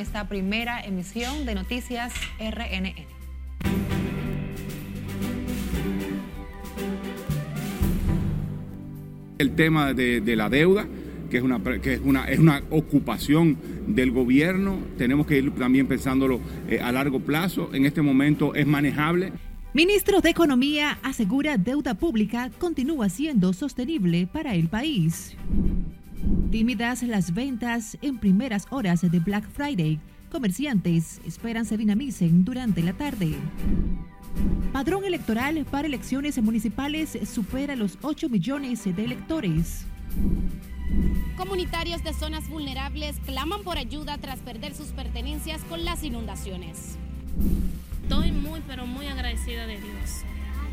esta primera emisión de Noticias RNN. El tema de, la deuda, que, es una, que es, una, es una ocupación del gobierno, tenemos que ir también pensándolo eh, a largo plazo, en este momento es manejable. Ministro de Economía asegura deuda pública continúa siendo sostenible para el país. Tímidas las ventas en primeras horas de Black Friday. Comerciantes esperan se dinamicen durante la tarde. Padrón electoral para elecciones municipales supera los 8 millones de electores. Comunitarios de zonas vulnerables claman por ayuda tras perder sus pertenencias con las inundaciones. Estoy muy, pero muy agradecida de Dios.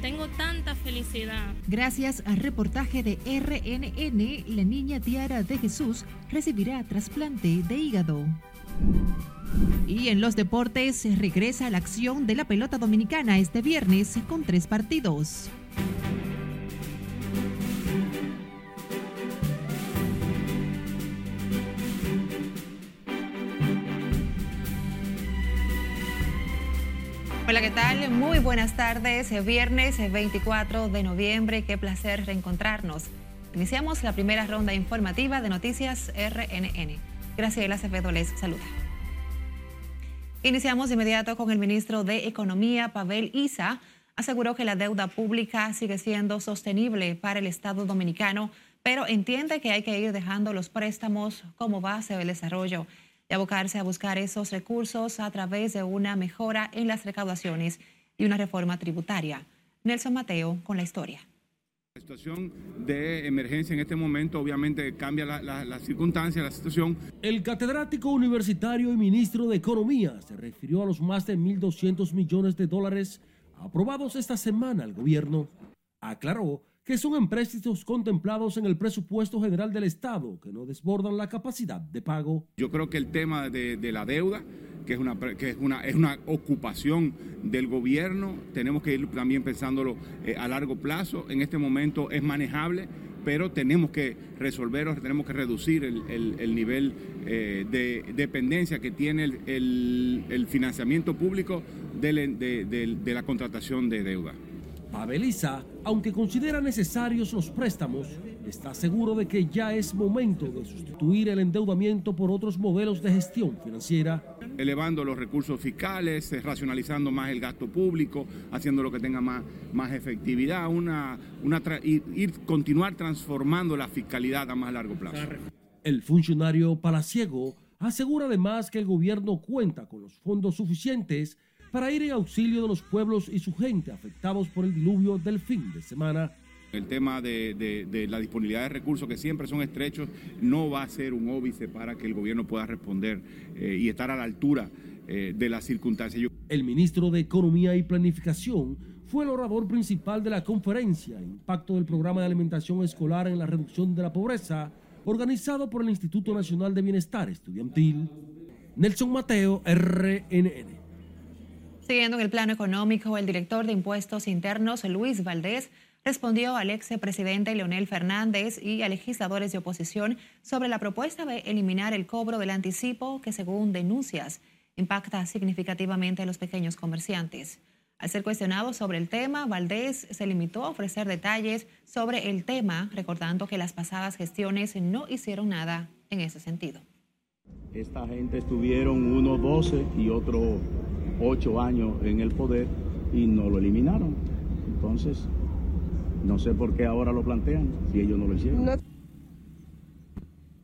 Tengo tanta felicidad. Gracias al reportaje de RNN, la niña Tiara de Jesús recibirá trasplante de hígado. Y en los deportes regresa la acción de la pelota dominicana este viernes con tres partidos. Hola, ¿qué tal? Muy buenas tardes. Viernes 24 de noviembre. Qué placer reencontrarnos. Iniciamos la primera ronda informativa de Noticias RNN. Graciela Acevedo les saluda. Iniciamos de inmediato con el ministro de Economía, Pavel Isa. Aseguró que la deuda pública sigue siendo sostenible para el Estado dominicano, pero entiende que hay que ir dejando los préstamos como base del desarrollo y abocarse a buscar esos recursos a través de una mejora en las recaudaciones y una reforma tributaria. Nelson Mateo con la historia. La situación de emergencia en este momento obviamente cambia la, la, la, circunstancia, la situación. El catedrático universitario y ministro de Economía se refirió a los más de 1.200 millones de dólares aprobados esta semana al gobierno. Aclaró que son empréstitos contemplados en el presupuesto general del Estado que no desbordan la capacidad de pago. Yo creo que el tema de, la deuda, que, es una, que es, una, es una ocupación del gobierno, tenemos que ir también pensándolo eh, a largo plazo. En este momento es manejable, pero tenemos que resolverlo, tenemos que reducir el, el, el nivel eh, de dependencia que tiene el, financiamiento público de, de la contratación de deuda. Abeliza, aunque considera necesarios los préstamos, está seguro de que ya es momento de sustituir el endeudamiento por otros modelos de gestión financiera. Elevando los recursos fiscales, eh, racionalizando más el gasto público, haciendo lo que tenga más, más efectividad, una, una ir, ir, continuar transformando la fiscalidad a más largo plazo. El funcionario palaciego asegura además que el gobierno cuenta con los fondos suficientes para ir en auxilio de los pueblos y su gente afectados por el diluvio del fin de semana. El tema de, de, de, la disponibilidad de recursos, que siempre son estrechos, no va a ser un óbice para que el gobierno pueda responder eh, y estar a la altura eh, de las circunstancias. El ministro de Economía y Planificación fue el orador principal de la conferencia Impacto del Programa de Alimentación Escolar en la Reducción de la Pobreza, organizado por el Instituto Nacional de Bienestar Estudiantil. Nelson Mateo, RNN. Siguiendo en el plano económico, el director de Impuestos Internos, Luis Valdés, respondió al ex presidente Leonel Fernández y a legisladores de oposición sobre la propuesta de eliminar el cobro del anticipo que, según denuncias, impacta significativamente a los pequeños comerciantes. Al ser cuestionado sobre el tema, Valdés se limitó a ofrecer detalles sobre el tema, recordando que las pasadas gestiones no hicieron nada en ese sentido. Esta gente estuvieron uno 12 y otro ocho años en el poder y no lo eliminaron. Entonces, no sé por qué ahora lo plantean si ellos no lo hicieron. No.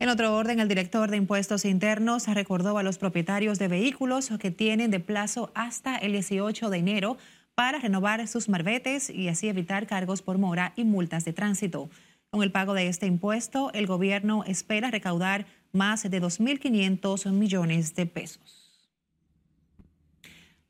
En otro orden, el director de Impuestos Internos recordó a los propietarios de vehículos que tienen de plazo hasta el 18 de enero para renovar sus marbetes y así evitar cargos por mora y multas de tránsito. Con el pago de este impuesto, el gobierno espera recaudar más de 2.500 millones de pesos.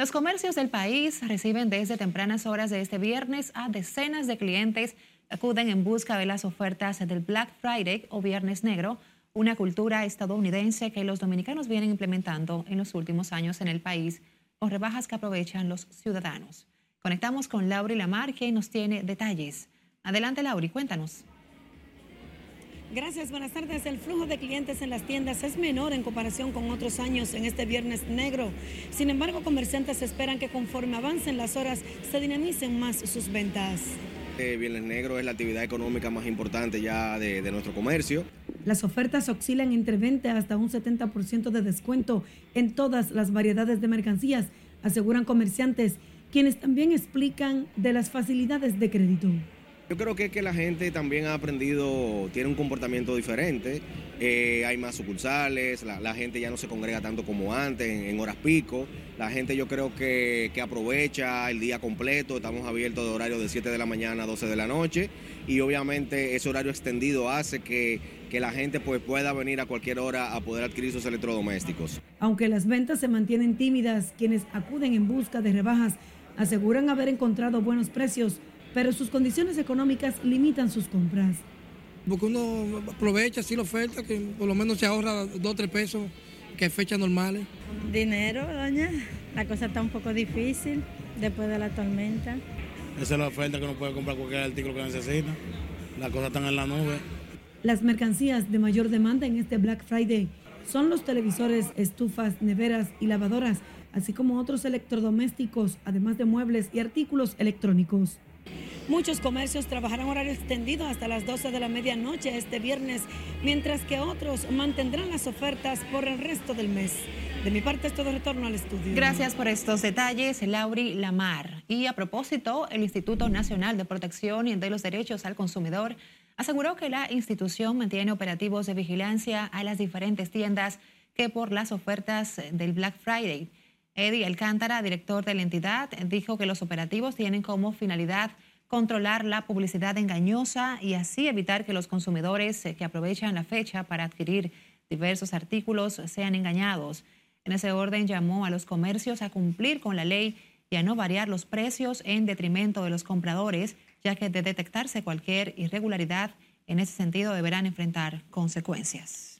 Los comercios del país reciben desde tempranas horas de este viernes a decenas de clientes que acuden en busca de las ofertas del Black Friday o Viernes Negro, una cultura estadounidense que los dominicanos vienen implementando en los últimos años en el país con rebajas que aprovechan los ciudadanos. Conectamos con Lauri Lamar, que nos tiene detalles. Adelante, Lauri, cuéntanos. Gracias, buenas tardes. El flujo de clientes en las tiendas es menor en comparación con otros años en este viernes negro. Sin embargo, comerciantes esperan que conforme avancen las horas se dinamicen más sus ventas. Eh, viernes negro es la actividad económica más importante ya de, de nuestro comercio. Las ofertas oscilan entre 20 hasta un 70% de descuento en todas las variedades de mercancías, aseguran comerciantes, quienes también explican de las facilidades de crédito. Yo creo que, que la gente también ha aprendido, tiene un comportamiento diferente, eh, hay más sucursales, la, gente ya no se congrega tanto como antes, en, en horas pico, la gente yo creo que, que, aprovecha el día completo, estamos abiertos de horario de 7 de la mañana a 12 de la noche. Y obviamente ese horario extendido hace que, que la gente pues, pueda venir a cualquier hora a poder adquirir sus electrodomésticos. Aunque las ventas se mantienen tímidas, quienes acuden en busca de rebajas aseguran haber encontrado buenos precios pero sus condiciones económicas limitan sus compras. Porque uno aprovecha así la oferta, que por lo menos se ahorra dos o tres pesos, que es fechas normales. Dinero, doña. La cosa está un poco difícil después de la tormenta. Esa es la oferta que uno puede comprar cualquier artículo que necesita. Las cosas están en la nube. Las mercancías de mayor demanda en este Black Friday son los televisores, estufas, neveras y lavadoras, así como otros electrodomésticos, además de muebles y artículos electrónicos. Muchos comercios trabajarán horario extendido hasta las 12 de la medianoche este viernes, mientras que otros mantendrán las ofertas por el resto del mes. De mi parte es todo retorno al estudio. Gracias por estos detalles, Lauri Lamar. Y a propósito, el Instituto Nacional de Protección de los Derechos al Consumidor aseguró que la institución mantiene operativos de vigilancia a las diferentes tiendas que por las ofertas del Black Friday. Eddie Alcántara, director de la entidad, dijo que los operativos tienen como finalidad controlar la publicidad engañosa y así evitar que los consumidores que aprovechan la fecha para adquirir diversos artículos sean engañados. En ese orden llamó a los comercios a cumplir con la ley y a no variar los precios en detrimento de los compradores, ya que de detectarse cualquier irregularidad en ese sentido deberán enfrentar consecuencias.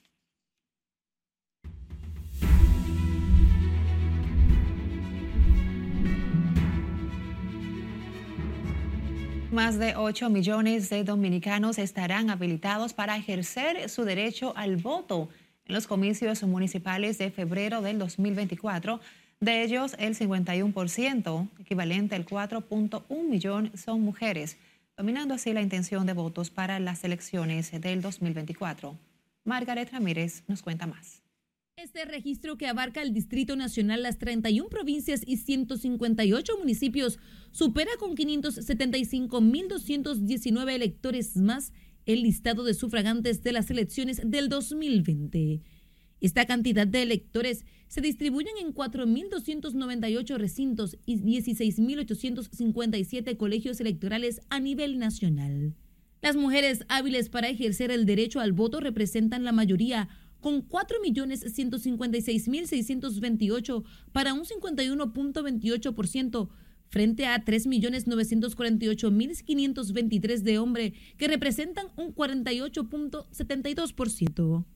Más de 8 millones de dominicanos estarán habilitados para ejercer su derecho al voto en los comicios municipales de febrero del 2024. De ellos, el 51%, equivalente al 4.1 millón, son mujeres, dominando así la intención de votos para las elecciones del 2024. Margaret Ramírez nos cuenta más. Este registro que abarca el Distrito Nacional, las 31 provincias y 158 municipios supera con 575.219 electores más el listado de sufragantes de las elecciones del 2020. Esta cantidad de electores se distribuyen en 4.298 recintos y 16.857 colegios electorales a nivel nacional. Las mujeres hábiles para ejercer el derecho al voto representan la mayoría con 4.156.628 para un 51.28% frente a 3.948.523 de hombre, que representan un 48.72%.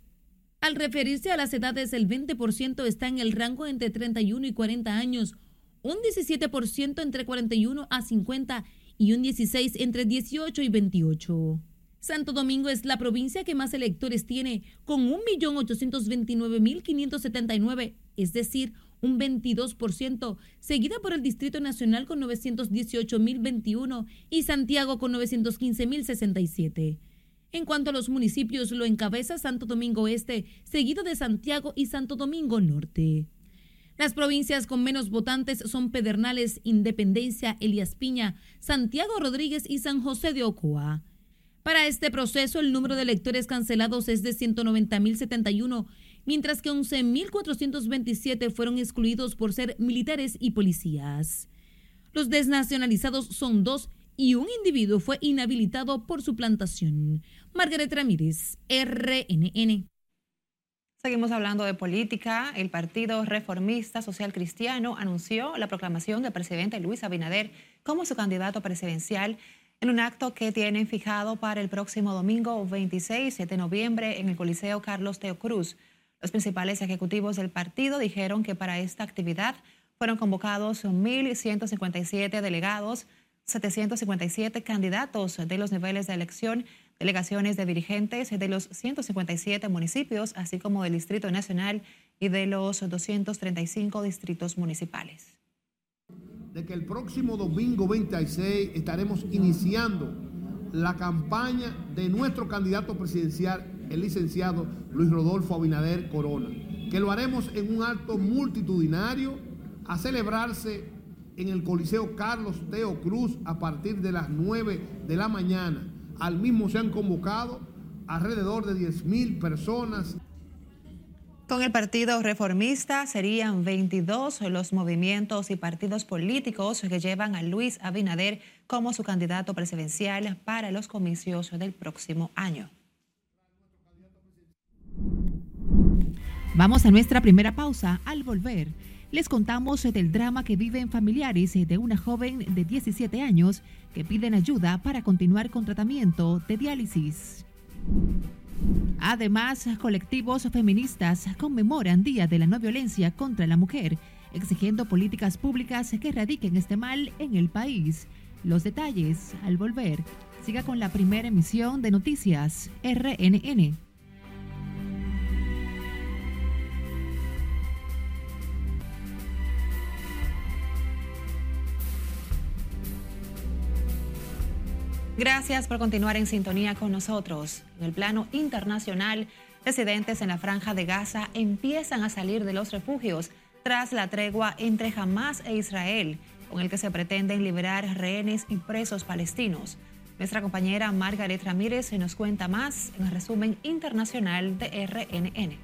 Al referirse a las edades, el 20% está en el rango entre 31 y 40 años, un 17% entre 41 a 50 y un 16 entre 18 y 28. Santo Domingo es la provincia que más electores tiene, con 1.829.579, es decir, un 22%, seguida por el Distrito Nacional con 918.021 y Santiago con 915.067. En cuanto a los municipios, lo encabeza Santo Domingo Este, seguido de Santiago y Santo Domingo Norte. Las provincias con menos votantes son Pedernales, Independencia, Elías Piña, Santiago Rodríguez y San José de Ocoa. Para este proceso, el número de electores cancelados es de 190.071, mientras que 11.427 fueron excluidos por ser militares y policías. Los desnacionalizados son dos y un individuo fue inhabilitado por su plantación. Margaret Ramírez, RNN. Seguimos hablando de política. El Partido Reformista Social Cristiano anunció la proclamación del presidente Luis Abinader como su candidato presidencial en un acto que tienen fijado para el próximo domingo 26 de noviembre en el Coliseo Carlos Teo Cruz. Los principales ejecutivos del partido dijeron que para esta actividad fueron convocados 1.157 delegados, 757 candidatos de los niveles de elección delegaciones de dirigentes de los 157 municipios, así como del Distrito Nacional y de los 235 distritos municipales. De que el próximo domingo 26 estaremos iniciando la campaña de nuestro candidato presidencial, el licenciado Luis Rodolfo Abinader Corona, que lo haremos en un acto multitudinario a celebrarse en el Coliseo Carlos Teo Cruz a partir de las 9 de la mañana. Al mismo se han convocado alrededor de 10 mil personas. Con el Partido Reformista serían 22 los movimientos y partidos políticos que llevan a Luis Abinader como su candidato presidencial para los comicios del próximo año. Vamos a nuestra primera pausa. Al volver, les contamos del drama que viven familiares de una joven de 17 años que piden ayuda para continuar con tratamiento de diálisis. Además, colectivos feministas conmemoran Día de la No Violencia contra la Mujer, exigiendo políticas públicas que erradiquen este mal en el país. Los detalles al volver. Siga con la primera emisión de Noticias RNN. Gracias por continuar en sintonía con nosotros. En el plano internacional, residentes en la franja de Gaza empiezan a salir de los refugios tras la tregua entre Hamas e Israel, con el que se pretenden liberar rehenes y presos palestinos. Nuestra compañera Margaret Ramírez se nos cuenta más en el resumen internacional de RNN.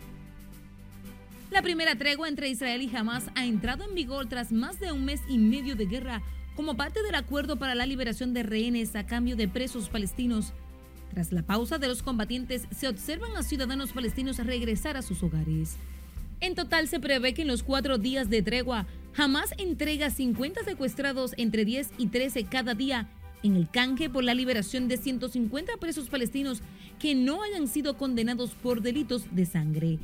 La primera tregua entre Israel y Hamas ha entrado en vigor tras más de un mes y medio de guerra como parte del acuerdo para la liberación de rehenes a cambio de presos palestinos. Tras la pausa de los combatientes, se observan a ciudadanos palestinos regresar a sus hogares. En total se prevé que en los cuatro días de tregua, Hamas entrega 50 secuestrados entre 10 y 13 cada día en el canje por la liberación de 150 presos palestinos que no hayan sido condenados por delitos de sangre.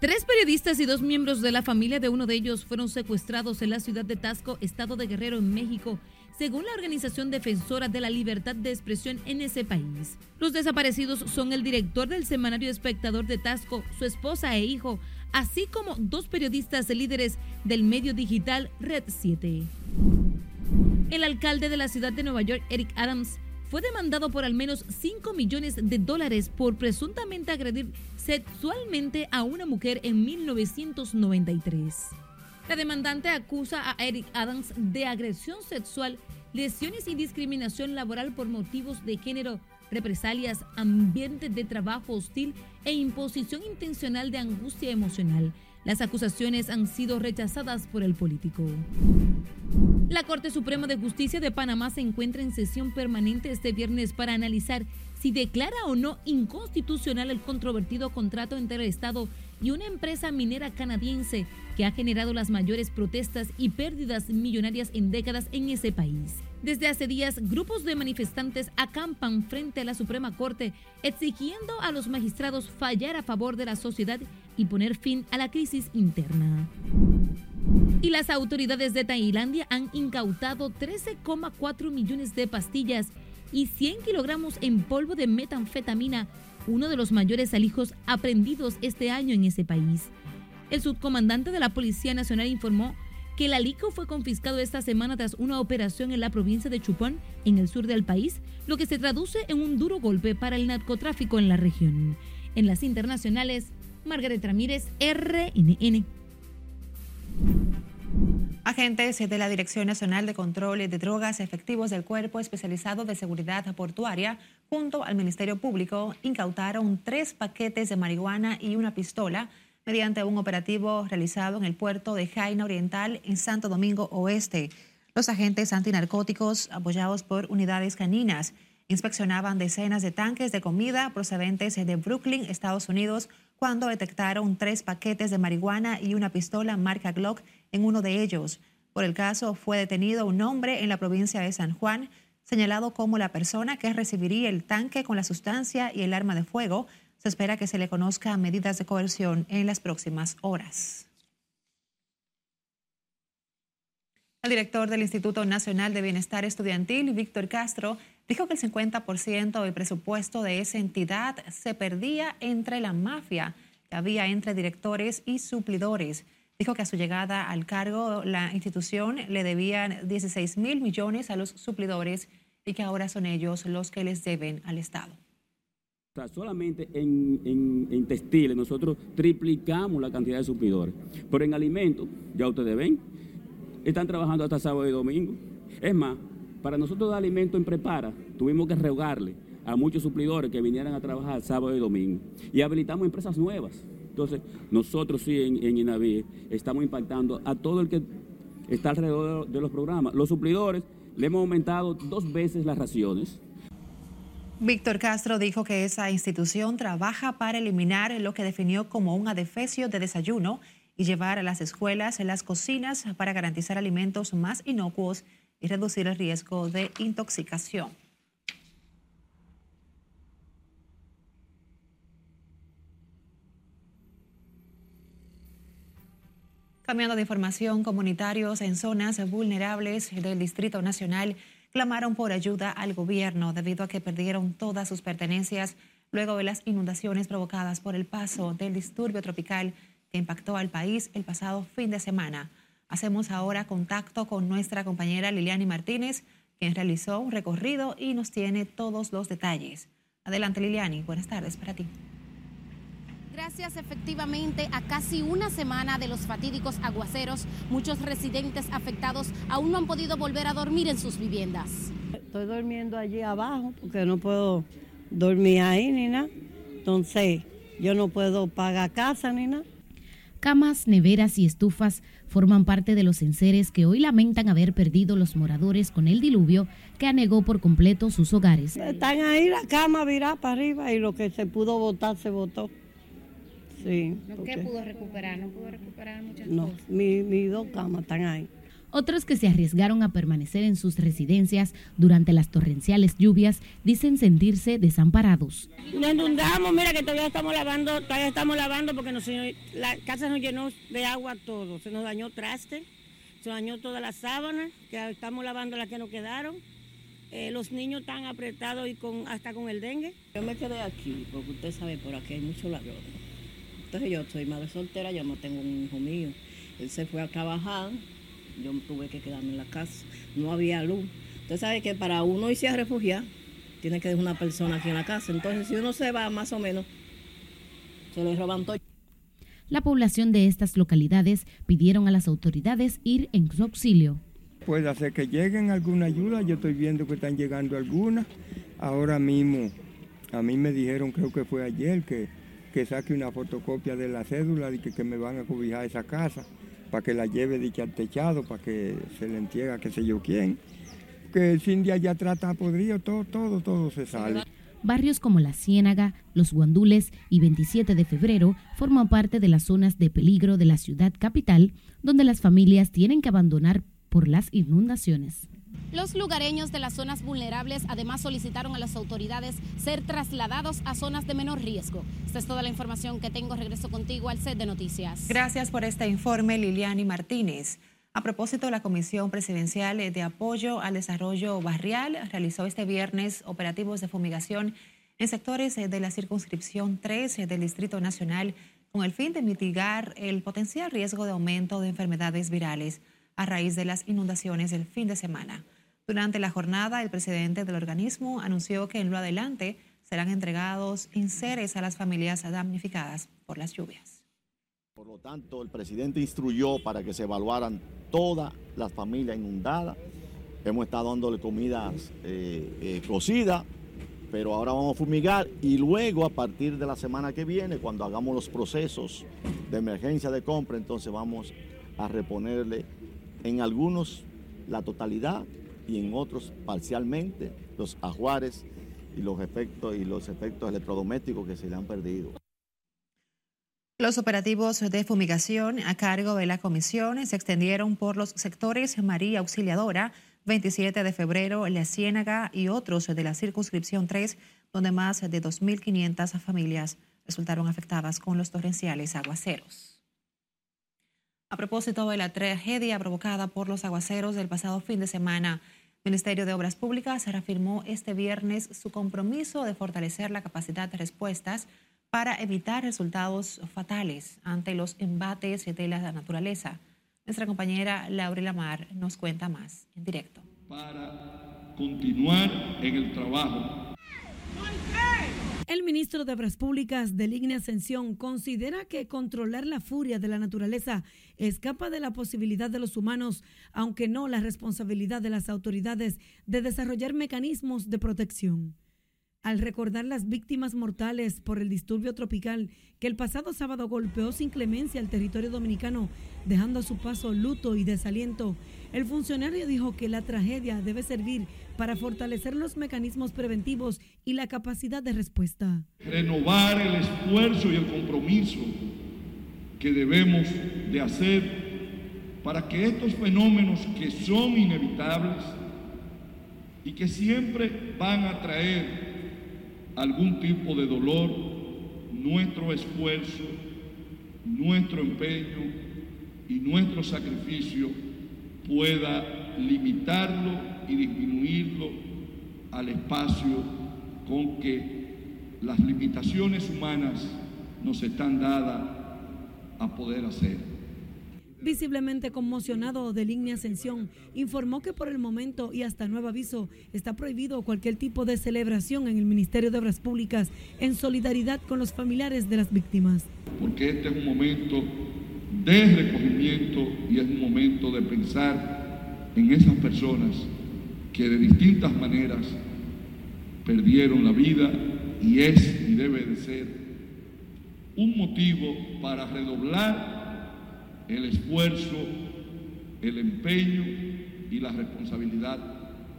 Tres periodistas y dos miembros de la familia de uno de ellos fueron secuestrados en la ciudad de Tasco, estado de Guerrero, en México, según la organización defensora de la libertad de expresión en ese país. Los desaparecidos son el director del semanario Espectador de Tasco, su esposa e hijo, así como dos periodistas líderes del medio digital Red 7. El alcalde de la ciudad de Nueva York, Eric Adams, fue demandado por al menos 5 millones de dólares por presuntamente agredir sexualmente a una mujer en 1993. La demandante acusa a Eric Adams de agresión sexual, lesiones y discriminación laboral por motivos de género, represalias, ambiente de trabajo hostil e imposición intencional de angustia emocional. Las acusaciones han sido rechazadas por el político. La Corte Suprema de Justicia de Panamá se encuentra en sesión permanente este viernes para analizar si declara o no inconstitucional el controvertido contrato entre el Estado y una empresa minera canadiense que ha generado las mayores protestas y pérdidas millonarias en décadas en ese país. Desde hace días, grupos de manifestantes acampan frente a la Suprema Corte exigiendo a los magistrados fallar a favor de la sociedad y poner fin a la crisis interna. Y las autoridades de Tailandia han incautado 13,4 millones de pastillas y 100 kilogramos en polvo de metanfetamina, uno de los mayores alijos aprendidos este año en ese país. El subcomandante de la Policía Nacional informó que el alico fue confiscado esta semana tras una operación en la provincia de Chupón, en el sur del país, lo que se traduce en un duro golpe para el narcotráfico en la región. En las internacionales, Margaret Ramírez, RNN. Agentes de la Dirección Nacional de Control de Drogas Efectivos del Cuerpo Especializado de Seguridad Portuaria, junto al Ministerio Público, incautaron tres paquetes de marihuana y una pistola mediante un operativo realizado en el puerto de Jaina Oriental en Santo Domingo Oeste. Los agentes antinarcóticos, apoyados por unidades caninas, inspeccionaban decenas de tanques de comida procedentes de Brooklyn, Estados Unidos, cuando detectaron tres paquetes de marihuana y una pistola marca Glock en uno de ellos. Por el caso fue detenido un hombre en la provincia de San Juan, señalado como la persona que recibiría el tanque con la sustancia y el arma de fuego, se espera que se le conozca medidas de coerción en las próximas horas. El director del Instituto Nacional de Bienestar Estudiantil, Víctor Castro, dijo que el 50% del presupuesto de esa entidad se perdía entre la mafia que había entre directores y suplidores. Dijo que a su llegada al cargo la institución le debían 16 mil millones a los suplidores y que ahora son ellos los que les deben al Estado. O sea, solamente en, en, textiles nosotros triplicamos la cantidad de suplidores. Pero en alimentos, ya ustedes ven, están trabajando hasta sábado y domingo. Es más, para nosotros dar alimento en prepara, tuvimos que rogarle a muchos suplidores que vinieran a trabajar sábado y domingo. Y habilitamos empresas nuevas. Entonces, nosotros sí en, en INAVI estamos impactando a todo el que está alrededor de los programas. Los suplidores le hemos aumentado dos veces las raciones. Víctor Castro dijo que esa institución trabaja para eliminar lo que definió como un adefesio de desayuno y llevar a las escuelas las cocinas para garantizar alimentos más inocuos y reducir el riesgo de intoxicación. Cambiando de información, comunitarios en zonas vulnerables del Distrito Nacional clamaron por ayuda al gobierno debido a que perdieron todas sus pertenencias luego de las inundaciones provocadas por el paso del disturbio tropical que impactó al país el pasado fin de semana. Hacemos ahora contacto con nuestra compañera Liliani Martínez, quien realizó un recorrido y nos tiene todos los detalles. Adelante Liliani, buenas tardes para ti. Gracias efectivamente a casi una semana de los fatídicos aguaceros, muchos residentes afectados aún no han podido volver a dormir en sus viviendas. Estoy durmiendo allí abajo porque no puedo dormir ahí ni nada. Entonces yo no puedo pagar casa ni nada. Camas, neveras y estufas forman parte de los enseres que hoy lamentan haber perdido los moradores con el diluvio que anegó por completo sus hogares. Están ahí la cama virada para arriba y lo que se pudo botar se botó. Sí. ¿Qué pudo recuperar? ¿No pudo recuperar muchas no, cosas? mis mi dos camas están ahí. Otros que se arriesgaron a permanecer en sus residencias durante las torrenciales lluvias dicen sentirse desamparados. Nos inundamos, mira que todavía estamos lavando, todavía estamos lavando porque nos, la casa nos llenó de agua todo, se nos dañó traste, se nos dañó todas las sábanas, que estamos lavando las que nos quedaron. Eh, los niños están apretados y con hasta con el dengue. Yo me quedé aquí porque usted sabe por aquí hay mucho ladrón. Entonces yo soy madre soltera, yo no tengo un hijo mío. Él se fue a trabajar, yo tuve que quedarme en la casa, no había luz. Usted sabe que para uno irse a refugiar, tiene que dejar una persona aquí en la casa. Entonces si uno se va más o menos, se le roban todo. La población de estas localidades pidieron a las autoridades ir en su auxilio. Puede hacer que lleguen alguna ayuda, yo estoy viendo que están llegando algunas. Ahora mismo, a mí me dijeron, creo que fue ayer, que que saque una fotocopia de la cédula y que, que, me van a cobijar esa casa para que la lleve dicha al techado, para que se le entienda qué sé yo quién. Que el fin de allá trata podrido, todo, todo, todo se sale. Barrios como La Ciénaga, Los Guandules y 27 de febrero forman parte de las zonas de peligro de la ciudad capital, donde las familias tienen que abandonar por las inundaciones. Los lugareños de las zonas vulnerables además solicitaron a las autoridades ser trasladados a zonas de menor riesgo. Esta es toda la información que tengo. Regreso contigo al set de noticias. Gracias por este informe, Liliani Martínez. A propósito, la Comisión Presidencial de Apoyo al Desarrollo Barrial realizó este viernes operativos de fumigación en sectores de la circunscripción 13 del Distrito Nacional con el fin de mitigar el potencial riesgo de aumento de enfermedades virales a raíz de las inundaciones del fin de semana. Durante la jornada, el presidente del organismo anunció que en lo adelante serán entregados inseres a las familias damnificadas por las lluvias. Por lo tanto, el presidente instruyó para que se evaluaran todas las familias inundadas. Hemos estado dándole comidas eh, eh, cocidas, pero ahora vamos a fumigar y luego a partir de la semana que viene, cuando hagamos los procesos de emergencia de compra, entonces vamos a reponerle en algunos la totalidad y en otros parcialmente los ajuares y los efectos y los efectos electrodomésticos que se le han perdido. Los operativos de fumigación a cargo de la comisión se extendieron por los sectores María Auxiliadora, 27 de febrero, La Ciénaga y otros de la circunscripción 3, donde más de 2.500 familias resultaron afectadas con los torrenciales aguaceros. A propósito de la tragedia provocada por los aguaceros del pasado fin de semana, El Ministerio de Obras Públicas reafirmó este viernes su compromiso de fortalecer la capacidad de respuestas para evitar resultados fatales ante los embates de la naturaleza. Nuestra compañera Laura Lamar nos cuenta más en directo. Para continuar en el trabajo el ministro de Obras Públicas de Línea Ascensión considera que controlar la furia de la naturaleza escapa de la posibilidad de los humanos, aunque no la responsabilidad de las autoridades de desarrollar mecanismos de protección al recordar las víctimas mortales por el disturbio tropical que el pasado sábado golpeó sin clemencia el territorio dominicano, dejando a su paso luto y desaliento, el funcionario dijo que la tragedia debe servir para fortalecer los mecanismos preventivos y la capacidad de respuesta. Renovar el esfuerzo y el compromiso que debemos de hacer para que estos fenómenos que son inevitables y que siempre van a traer algún tipo de dolor, nuestro esfuerzo, nuestro empeño y nuestro sacrificio pueda limitarlo y disminuirlo al espacio con que las limitaciones humanas nos están dadas a poder hacer visiblemente conmocionado de Línea Ascensión, informó que por el momento y hasta nuevo aviso está prohibido cualquier tipo de celebración en el Ministerio de Obras Públicas en solidaridad con los familiares de las víctimas. Porque este es un momento de recogimiento y es un momento de pensar en esas personas que de distintas maneras perdieron la vida y es y debe de ser un motivo para redoblar el esfuerzo, el empeño y la responsabilidad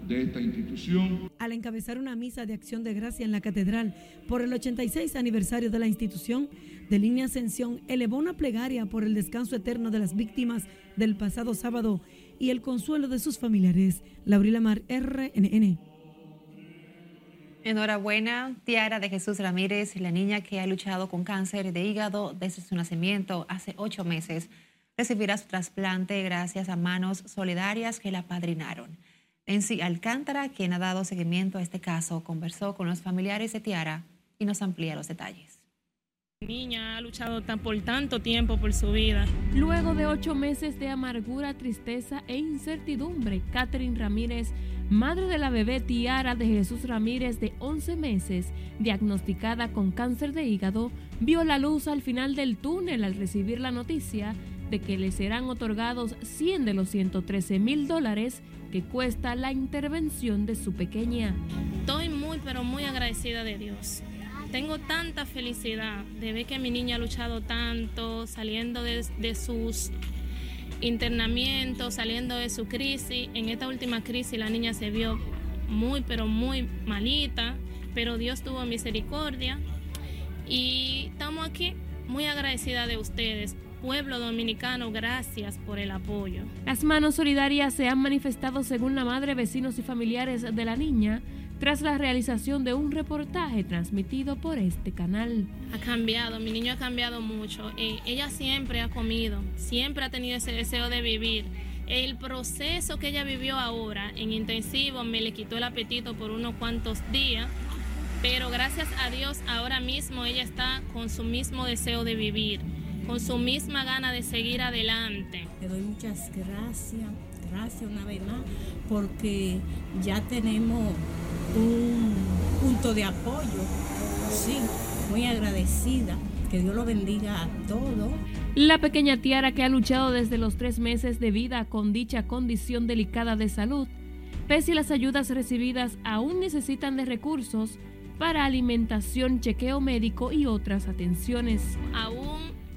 de esta institución. Al encabezar una misa de acción de gracia en la catedral por el 86 aniversario de la institución, de Línea Ascensión elevó una plegaria por el descanso eterno de las víctimas del pasado sábado y el consuelo de sus familiares. Laurila Mar, RNN. Enhorabuena, Tiara de Jesús Ramírez, la niña que ha luchado con cáncer de hígado desde su nacimiento hace ocho meses recibirá su trasplante gracias a manos solidarias que la padrinaron. Ensi Alcántara, quien ha dado seguimiento a este caso, conversó con los familiares de Tiara y nos amplía los detalles. La niña ha luchado tan por tanto tiempo por su vida. Luego de ocho meses de amargura, tristeza e incertidumbre, Catherine Ramírez, madre de la bebé Tiara de Jesús Ramírez de 11 meses, diagnosticada con cáncer de hígado, vio la luz al final del túnel al recibir la noticia de que le serán otorgados 100 de los 113 mil dólares que cuesta la intervención de su pequeña. Estoy muy, pero muy agradecida de Dios. Tengo tanta felicidad de ver que mi niña ha luchado tanto, saliendo de, sus internamientos, saliendo de su crisis. En esta última crisis la niña se vio muy, pero muy malita, pero Dios tuvo misericordia. Y estamos aquí muy agradecida de ustedes pueblo dominicano, gracias por el apoyo. Las manos solidarias se han manifestado según la madre, vecinos y familiares de la niña tras la realización de un reportaje transmitido por este canal. Ha cambiado, mi niño ha cambiado mucho. Eh, ella siempre ha comido, siempre ha tenido ese deseo de vivir. El proceso que ella vivió ahora en intensivo me le quitó el apetito por unos cuantos días, pero gracias a Dios ahora mismo ella está con su mismo deseo de vivir con su misma gana de seguir adelante. Le doy muchas gracias, gracias una vez más, porque ya tenemos un punto de apoyo. Sí, muy agradecida. Que Dios lo bendiga a todos. La pequeña Tiara que ha luchado desde los tres meses de vida con dicha condición delicada de salud, pese a las ayudas recibidas, aún necesitan de recursos para alimentación, chequeo médico y otras atenciones. Aún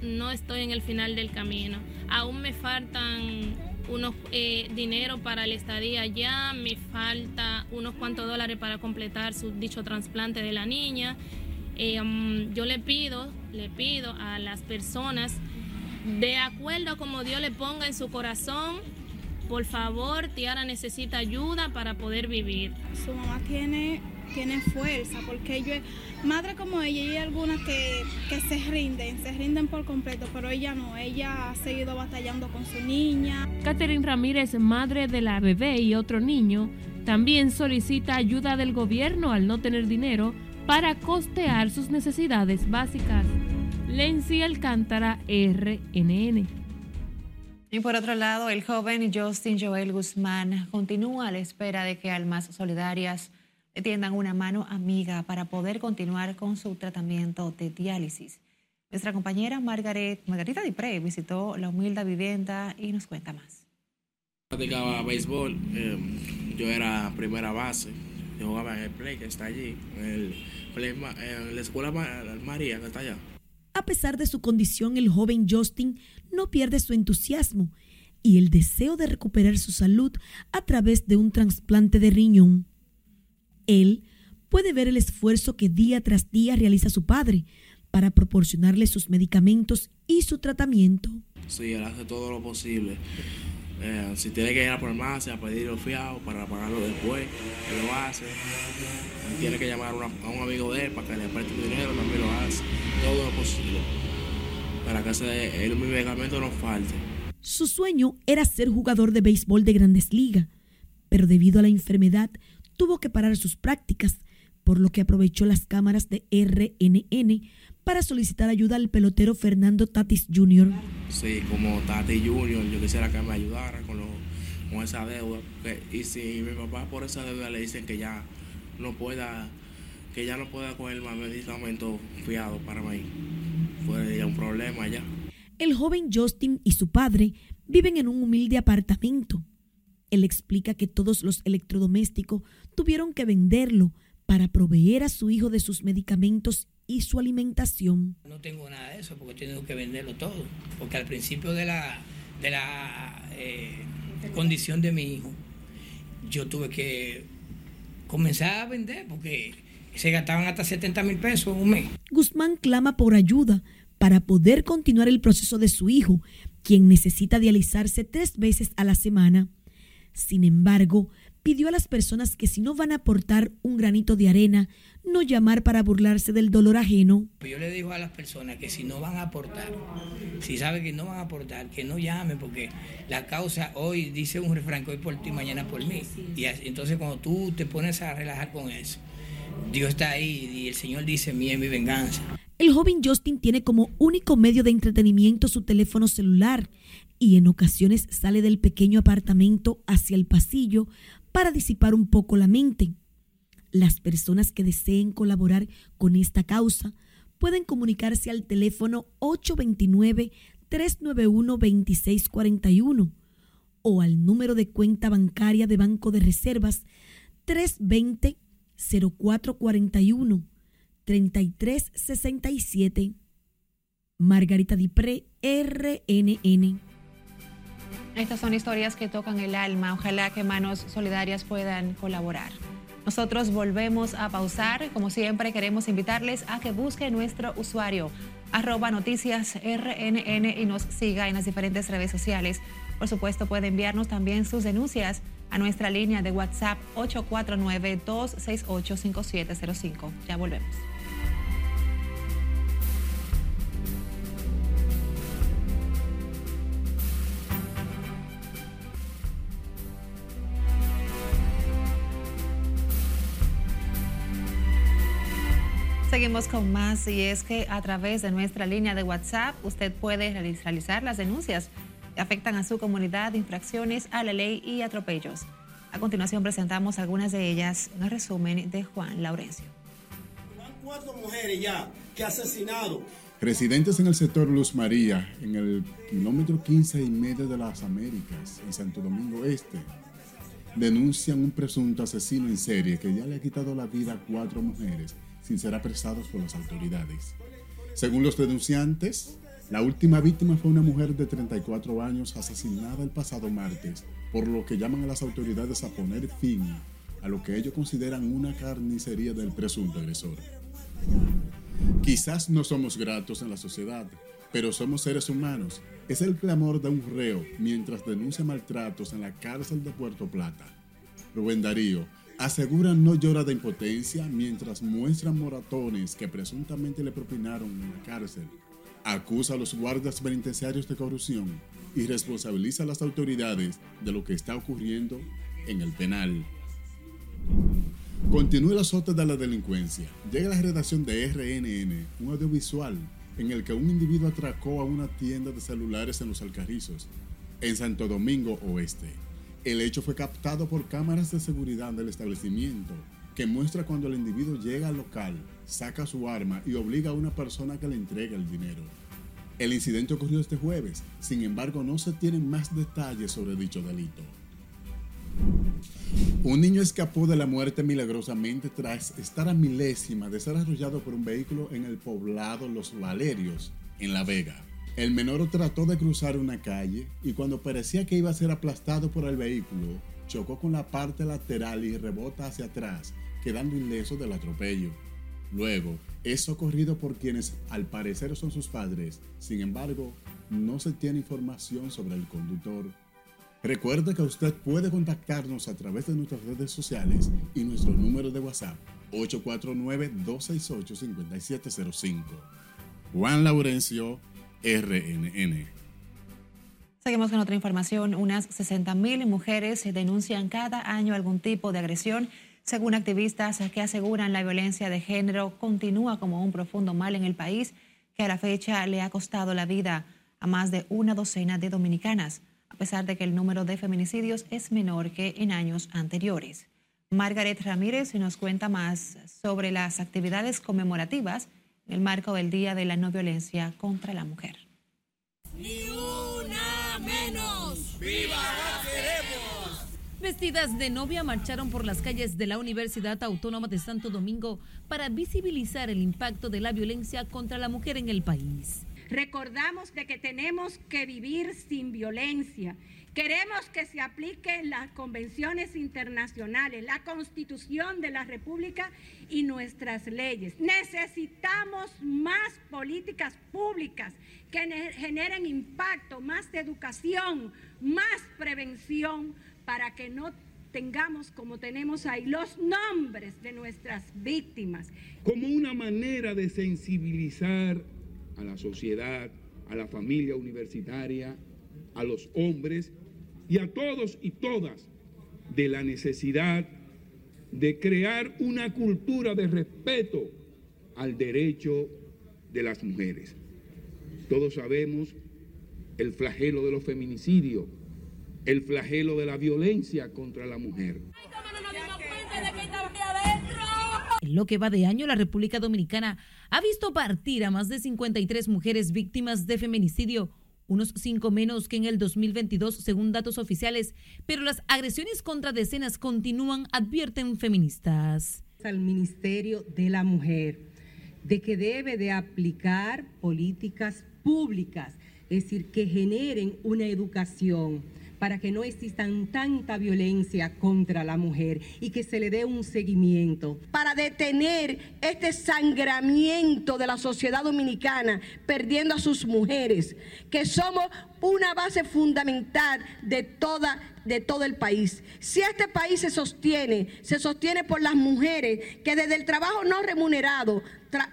no estoy en el final del camino. Aún me faltan unos eh, dinero para el estadía ya, me falta unos cuantos dólares para completar su dicho trasplante de la niña. Eh, um, yo le pido, le pido a las personas, de acuerdo a como Dios le ponga en su corazón, por favor, Tiara necesita ayuda para poder vivir. Su mamá tiene tiene fuerza, porque yo, madre como ella, hay algunas que, que se rinden, se rinden por completo, pero ella no, ella ha seguido batallando con su niña. Catherine Ramírez, madre de la bebé y otro niño, También solicita ayuda del gobierno al no tener dinero para costear sus necesidades básicas. Lenzi Alcántara, RNN. Y por otro lado, el joven Justin Joel Guzmán continúa a la espera de que almas solidarias tiendan una mano amiga para poder continuar con su tratamiento de diálisis. Nuestra compañera Margaret, Margarita Dipré visitó la humilde vivienda y nos cuenta más. Practicaba béisbol, eh, yo era primera base, yo jugaba en el play que está allí, en, el play, en la escuela María que está allá. A pesar de su condición, el joven Justin no pierde su entusiasmo y el deseo de recuperar su salud a través de un trasplante de riñón. Él puede ver el esfuerzo que día tras día realiza su padre para proporcionarle sus medicamentos y su tratamiento. Sí, él hace todo lo posible. Eh, si tiene que ir a la farmacia a pedir los fiados para pagarlo después, él lo hace. tiene que llamar a, un amigo de él para que le preste dinero, también lo hace. Todo lo posible para que ese, el medicamento no falte. Su sueño era ser jugador de béisbol de grandes ligas, pero debido a la enfermedad tuvo que parar sus prácticas, por lo que aprovechó las cámaras de RNN para solicitar ayuda al pelotero Fernando Tatis Jr. Sí, como Tatis Jr., yo quisiera que me ayudara con, esa deuda. y si mi papá por esa deuda le dicen que ya no pueda que ya no pueda coger más medicamentos fiados para mí, puede un problema ya. El joven Justin y su padre viven en un humilde apartamento. Él explica que todos los electrodomésticos tuvieron que venderlo para proveer a su hijo de sus medicamentos y su alimentación. No tengo nada de eso porque tengo que venderlo todo, porque al principio de la, de la eh, condición de mi hijo, yo tuve que comenzar a vender porque se gastaban hasta 70 mil pesos un mes. Guzmán clama por ayuda para poder continuar el proceso de su hijo, quien necesita dializarse tres veces a la semana. Sin embargo, pidió a las personas que si no van a aportar un granito de arena, no llamar para burlarse del dolor ajeno. Yo le digo a las personas que si no van a aportar, si saben que no van a aportar, que no llamen, porque la causa hoy dice un refrán hoy por ti, mañana por mí. Y entonces cuando tú te pones a relajar con eso, Dios está ahí y el Señor dice, mía mi venganza. El joven Justin tiene como único medio de entretenimiento su teléfono celular y en ocasiones sale del pequeño apartamento hacia el pasillo para disipar un poco la mente. Las personas que deseen colaborar con esta causa pueden comunicarse al teléfono 829-391-2641 o al número de cuenta bancaria de Banco de Reservas 320-0441 3367. Margarita Dipré, RNN. Estas son historias que tocan el alma. Ojalá que manos solidarias puedan colaborar. Nosotros volvemos a pausar. Como siempre, queremos invitarles a que busquen nuestro usuario arroba noticias RNN y nos siga en las diferentes redes sociales. Por supuesto, puede enviarnos también sus denuncias a nuestra línea de WhatsApp 849-268-5705. Ya volvemos. Seguimos con más y es que a través de nuestra línea de WhatsApp usted puede realizar las denuncias que afectan a su comunidad infracciones a la ley y atropellos. A continuación presentamos algunas de ellas en el resumen de Juan Laurencio. Van cuatro mujeres ya que asesinado. Residentes en el sector Luz María, en el kilómetro 15 y medio de las Américas, en Santo Domingo Este, denuncian un presunto asesino en serie que ya le ha quitado la vida a cuatro mujeres sin ser apresados por las autoridades. Según los denunciantes, la última víctima fue una mujer de 34 años asesinada el pasado martes, por lo que llaman a las autoridades a poner fin a lo que ellos consideran una carnicería del presunto agresor. Quizás no somos gratos en la sociedad, pero somos seres humanos. Es el clamor de un reo mientras denuncia maltratos en la cárcel de Puerto Plata. Rubén Darío, aseguran no llora de impotencia mientras muestran moratones que presuntamente le propinaron en la cárcel. Acusa a los guardas penitenciarios de corrupción y responsabiliza a las autoridades de lo que está ocurriendo en el penal. Continúa el azote de la delincuencia. Llega a la redacción de RNN, un audiovisual en el que un individuo atracó a una tienda de celulares en los Alcarrizos, en Santo Domingo Oeste. El hecho fue captado por cámaras de seguridad del establecimiento, que muestra cuando el individuo llega al local, saca su arma y obliga a una persona que le entregue el dinero. El incidente ocurrió este jueves, sin embargo no se tienen más detalles sobre dicho delito. Un niño escapó de la muerte milagrosamente tras estar a milésima de ser arrollado por un vehículo en el poblado Los Valerios, en La Vega. El menor trató de cruzar una calle y cuando parecía que iba a ser aplastado por el vehículo, chocó con la parte lateral y rebota hacia atrás, quedando ileso del atropello. Luego, es socorrido por quienes al parecer son sus padres, sin embargo, no se tiene información sobre el conductor. Recuerde que usted puede contactarnos a través de nuestras redes sociales y nuestro número de WhatsApp 849-268-5705. Juan Laurencio, RNN. Seguimos con otra información. Unas 60.000 mujeres denuncian cada año algún tipo de agresión, según activistas que aseguran la violencia de género continúa como un profundo mal en el país que a la fecha le ha costado la vida a más de una docena de dominicanas a pesar de que el número de feminicidios es menor que en años anteriores. Margaret Ramírez nos cuenta más sobre las actividades conmemorativas en el marco del Día de la No Violencia contra la Mujer. Ni una menos. ¡Viva la queremos! Vestidas de novia marcharon por las calles de la Universidad Autónoma de Santo Domingo para visibilizar el impacto de la violencia contra la mujer en el país. Recordamos de que tenemos que vivir sin violencia. Queremos que se apliquen las convenciones internacionales, la constitución de la República y nuestras leyes. Necesitamos más políticas públicas que generen impacto, más educación, más prevención para que no tengamos como tenemos ahí los nombres de nuestras víctimas. Como una manera de sensibilizar a la sociedad, a la familia universitaria, a los hombres y a todos y todas de la necesidad de crear una cultura de respeto al derecho de las mujeres. Todos sabemos el flagelo de los feminicidios, el flagelo de la violencia contra la mujer. En lo que va de año, la República Dominicana ha visto partir a más de 53 mujeres víctimas de feminicidio, unos cinco menos que en el 2022 según datos oficiales, pero las agresiones contra decenas continúan, advierten feministas. Al Ministerio de la Mujer de que debe de aplicar políticas públicas, es decir, que generen una educación para que no existan tanta violencia contra la mujer y que se le dé un seguimiento. Para detener este sangramiento de la sociedad dominicana, perdiendo a sus mujeres, que somos una base fundamental de toda de todo el país. Si este país se sostiene, se sostiene por las mujeres que desde el trabajo no remunerado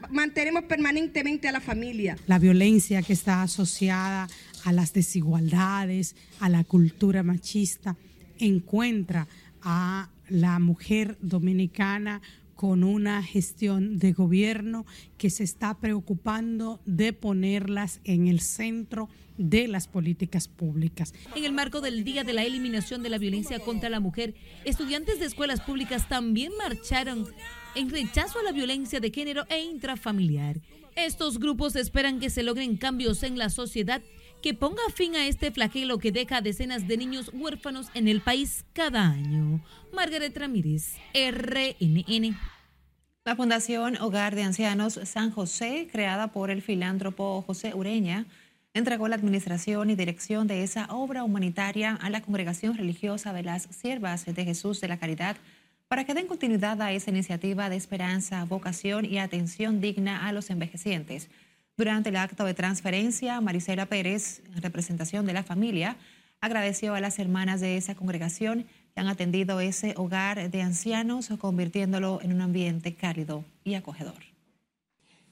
mantenemos permanentemente a la familia. La violencia que está asociada a las desigualdades, a la cultura machista, encuentra a la mujer dominicana con una gestión de gobierno que se está preocupando de ponerlas en el centro de las políticas públicas. En el marco del Día de la Eliminación de la Violencia contra la Mujer, estudiantes de escuelas públicas también marcharon en rechazo a la violencia de género e intrafamiliar. Estos grupos esperan que se logren cambios en la sociedad que ponga fin a este flagelo que deja decenas de niños huérfanos en el país cada año. Margaret Ramírez, RNN. La Fundación Hogar de Ancianos San José, creada por el filántropo José Ureña, entregó la administración y dirección de esa obra humanitaria a la congregación religiosa de las Siervas de Jesús de la Caridad para que den continuidad a esa iniciativa de esperanza, vocación y atención digna a los envejecientes. Durante el acto de transferencia, Marisela Pérez, en representación de la familia, agradeció a las hermanas de esa congregación que han atendido ese hogar de ancianos, convirtiéndolo en un ambiente cálido y acogedor.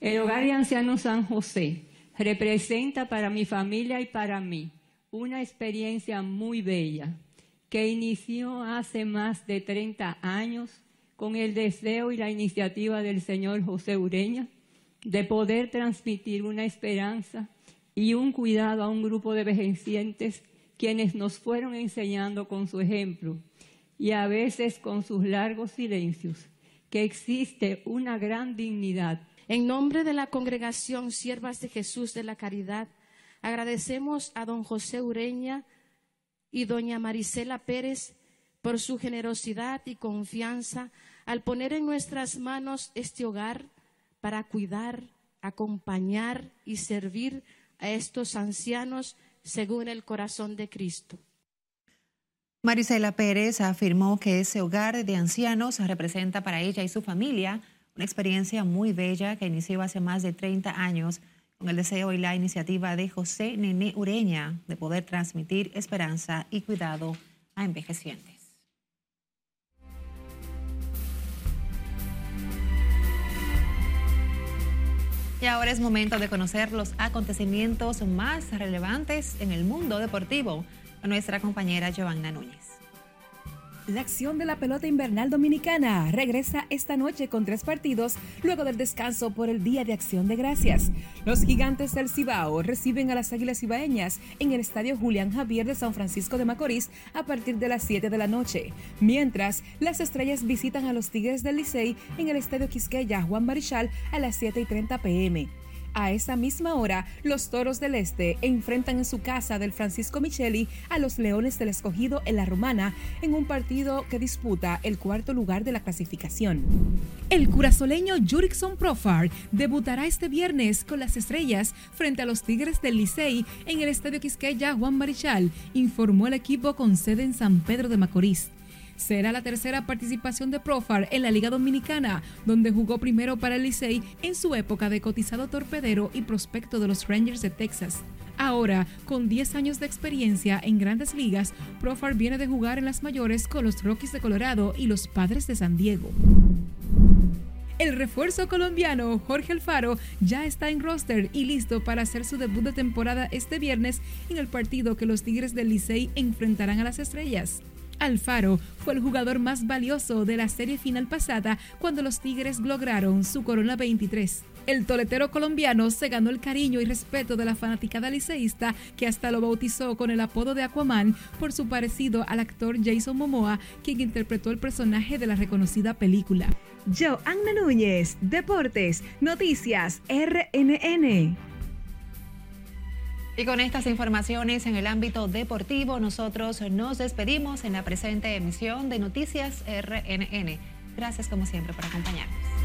El hogar de ancianos San José representa para mi familia y para mí una experiencia muy bella que inició hace más de 30 años con el deseo y la iniciativa del señor José Ureña de poder transmitir una esperanza y un cuidado a un grupo de vejencientes quienes nos fueron enseñando con su ejemplo y a veces con sus largos silencios que existe una gran dignidad. En nombre de la congregación Siervas de Jesús de la Caridad, agradecemos a don José Ureña y doña Marisela Pérez por su generosidad y confianza al poner en nuestras manos este hogar para cuidar, acompañar y servir a estos ancianos según el corazón de Cristo. Marisela Pérez afirmó que ese hogar de ancianos representa para ella y su familia una experiencia muy bella que inició hace más de 30 años con el deseo y la iniciativa de José Nene Ureña de poder transmitir esperanza y cuidado a envejecientes. Y ahora es momento de conocer los acontecimientos más relevantes en el mundo deportivo nuestra compañera Giovanna Núñez. La acción de la pelota invernal dominicana regresa esta noche con tres partidos luego del descanso por el Día de Acción de Gracias. Los gigantes del Cibao reciben a las Águilas Cibaeñas en el Estadio Julián Javier de San Francisco de Macorís a partir de las 7 de la noche, mientras las Estrellas visitan a los Tigres del Licey en el Estadio Quisqueya Juan Marichal a las 7 y 30 pm. A esa misma hora, los Toros del Este enfrentan en su casa del Francisco Micheli a los Leones del Escogido en la Romana en un partido que disputa el cuarto lugar de la clasificación. El curazoleño Jurickson Profar debutará este viernes con las estrellas frente a los Tigres del Licey en el Estadio Quisqueya Juan Marichal, informó el equipo con sede en San Pedro de Macorís. Será la tercera participación de Profar en la Liga Dominicana, donde jugó primero para el Licey en su época de cotizado torpedero y prospecto de los Rangers de Texas. Ahora, con 10 años de experiencia en grandes ligas, Profar viene de jugar en las mayores con los Rockies de Colorado y los Padres de San Diego. El refuerzo colombiano Jorge Alfaro ya está en roster y listo para hacer su debut de temporada este viernes en el partido que los Tigres del Licey enfrentarán a las Estrellas. Alfaro fue el jugador más valioso de la serie final pasada cuando los Tigres lograron su Corona 23. El toletero colombiano se ganó el cariño y respeto de la fanaticada liceísta que hasta lo bautizó con el apodo de Aquaman por su parecido al actor Jason Momoa, quien interpretó el personaje de la reconocida película. Yo, Anna Núñez, Deportes, Noticias, RNN. Y con estas informaciones en el ámbito deportivo, nosotros nos despedimos en la presente emisión de Noticias RNN. Gracias como siempre por acompañarnos.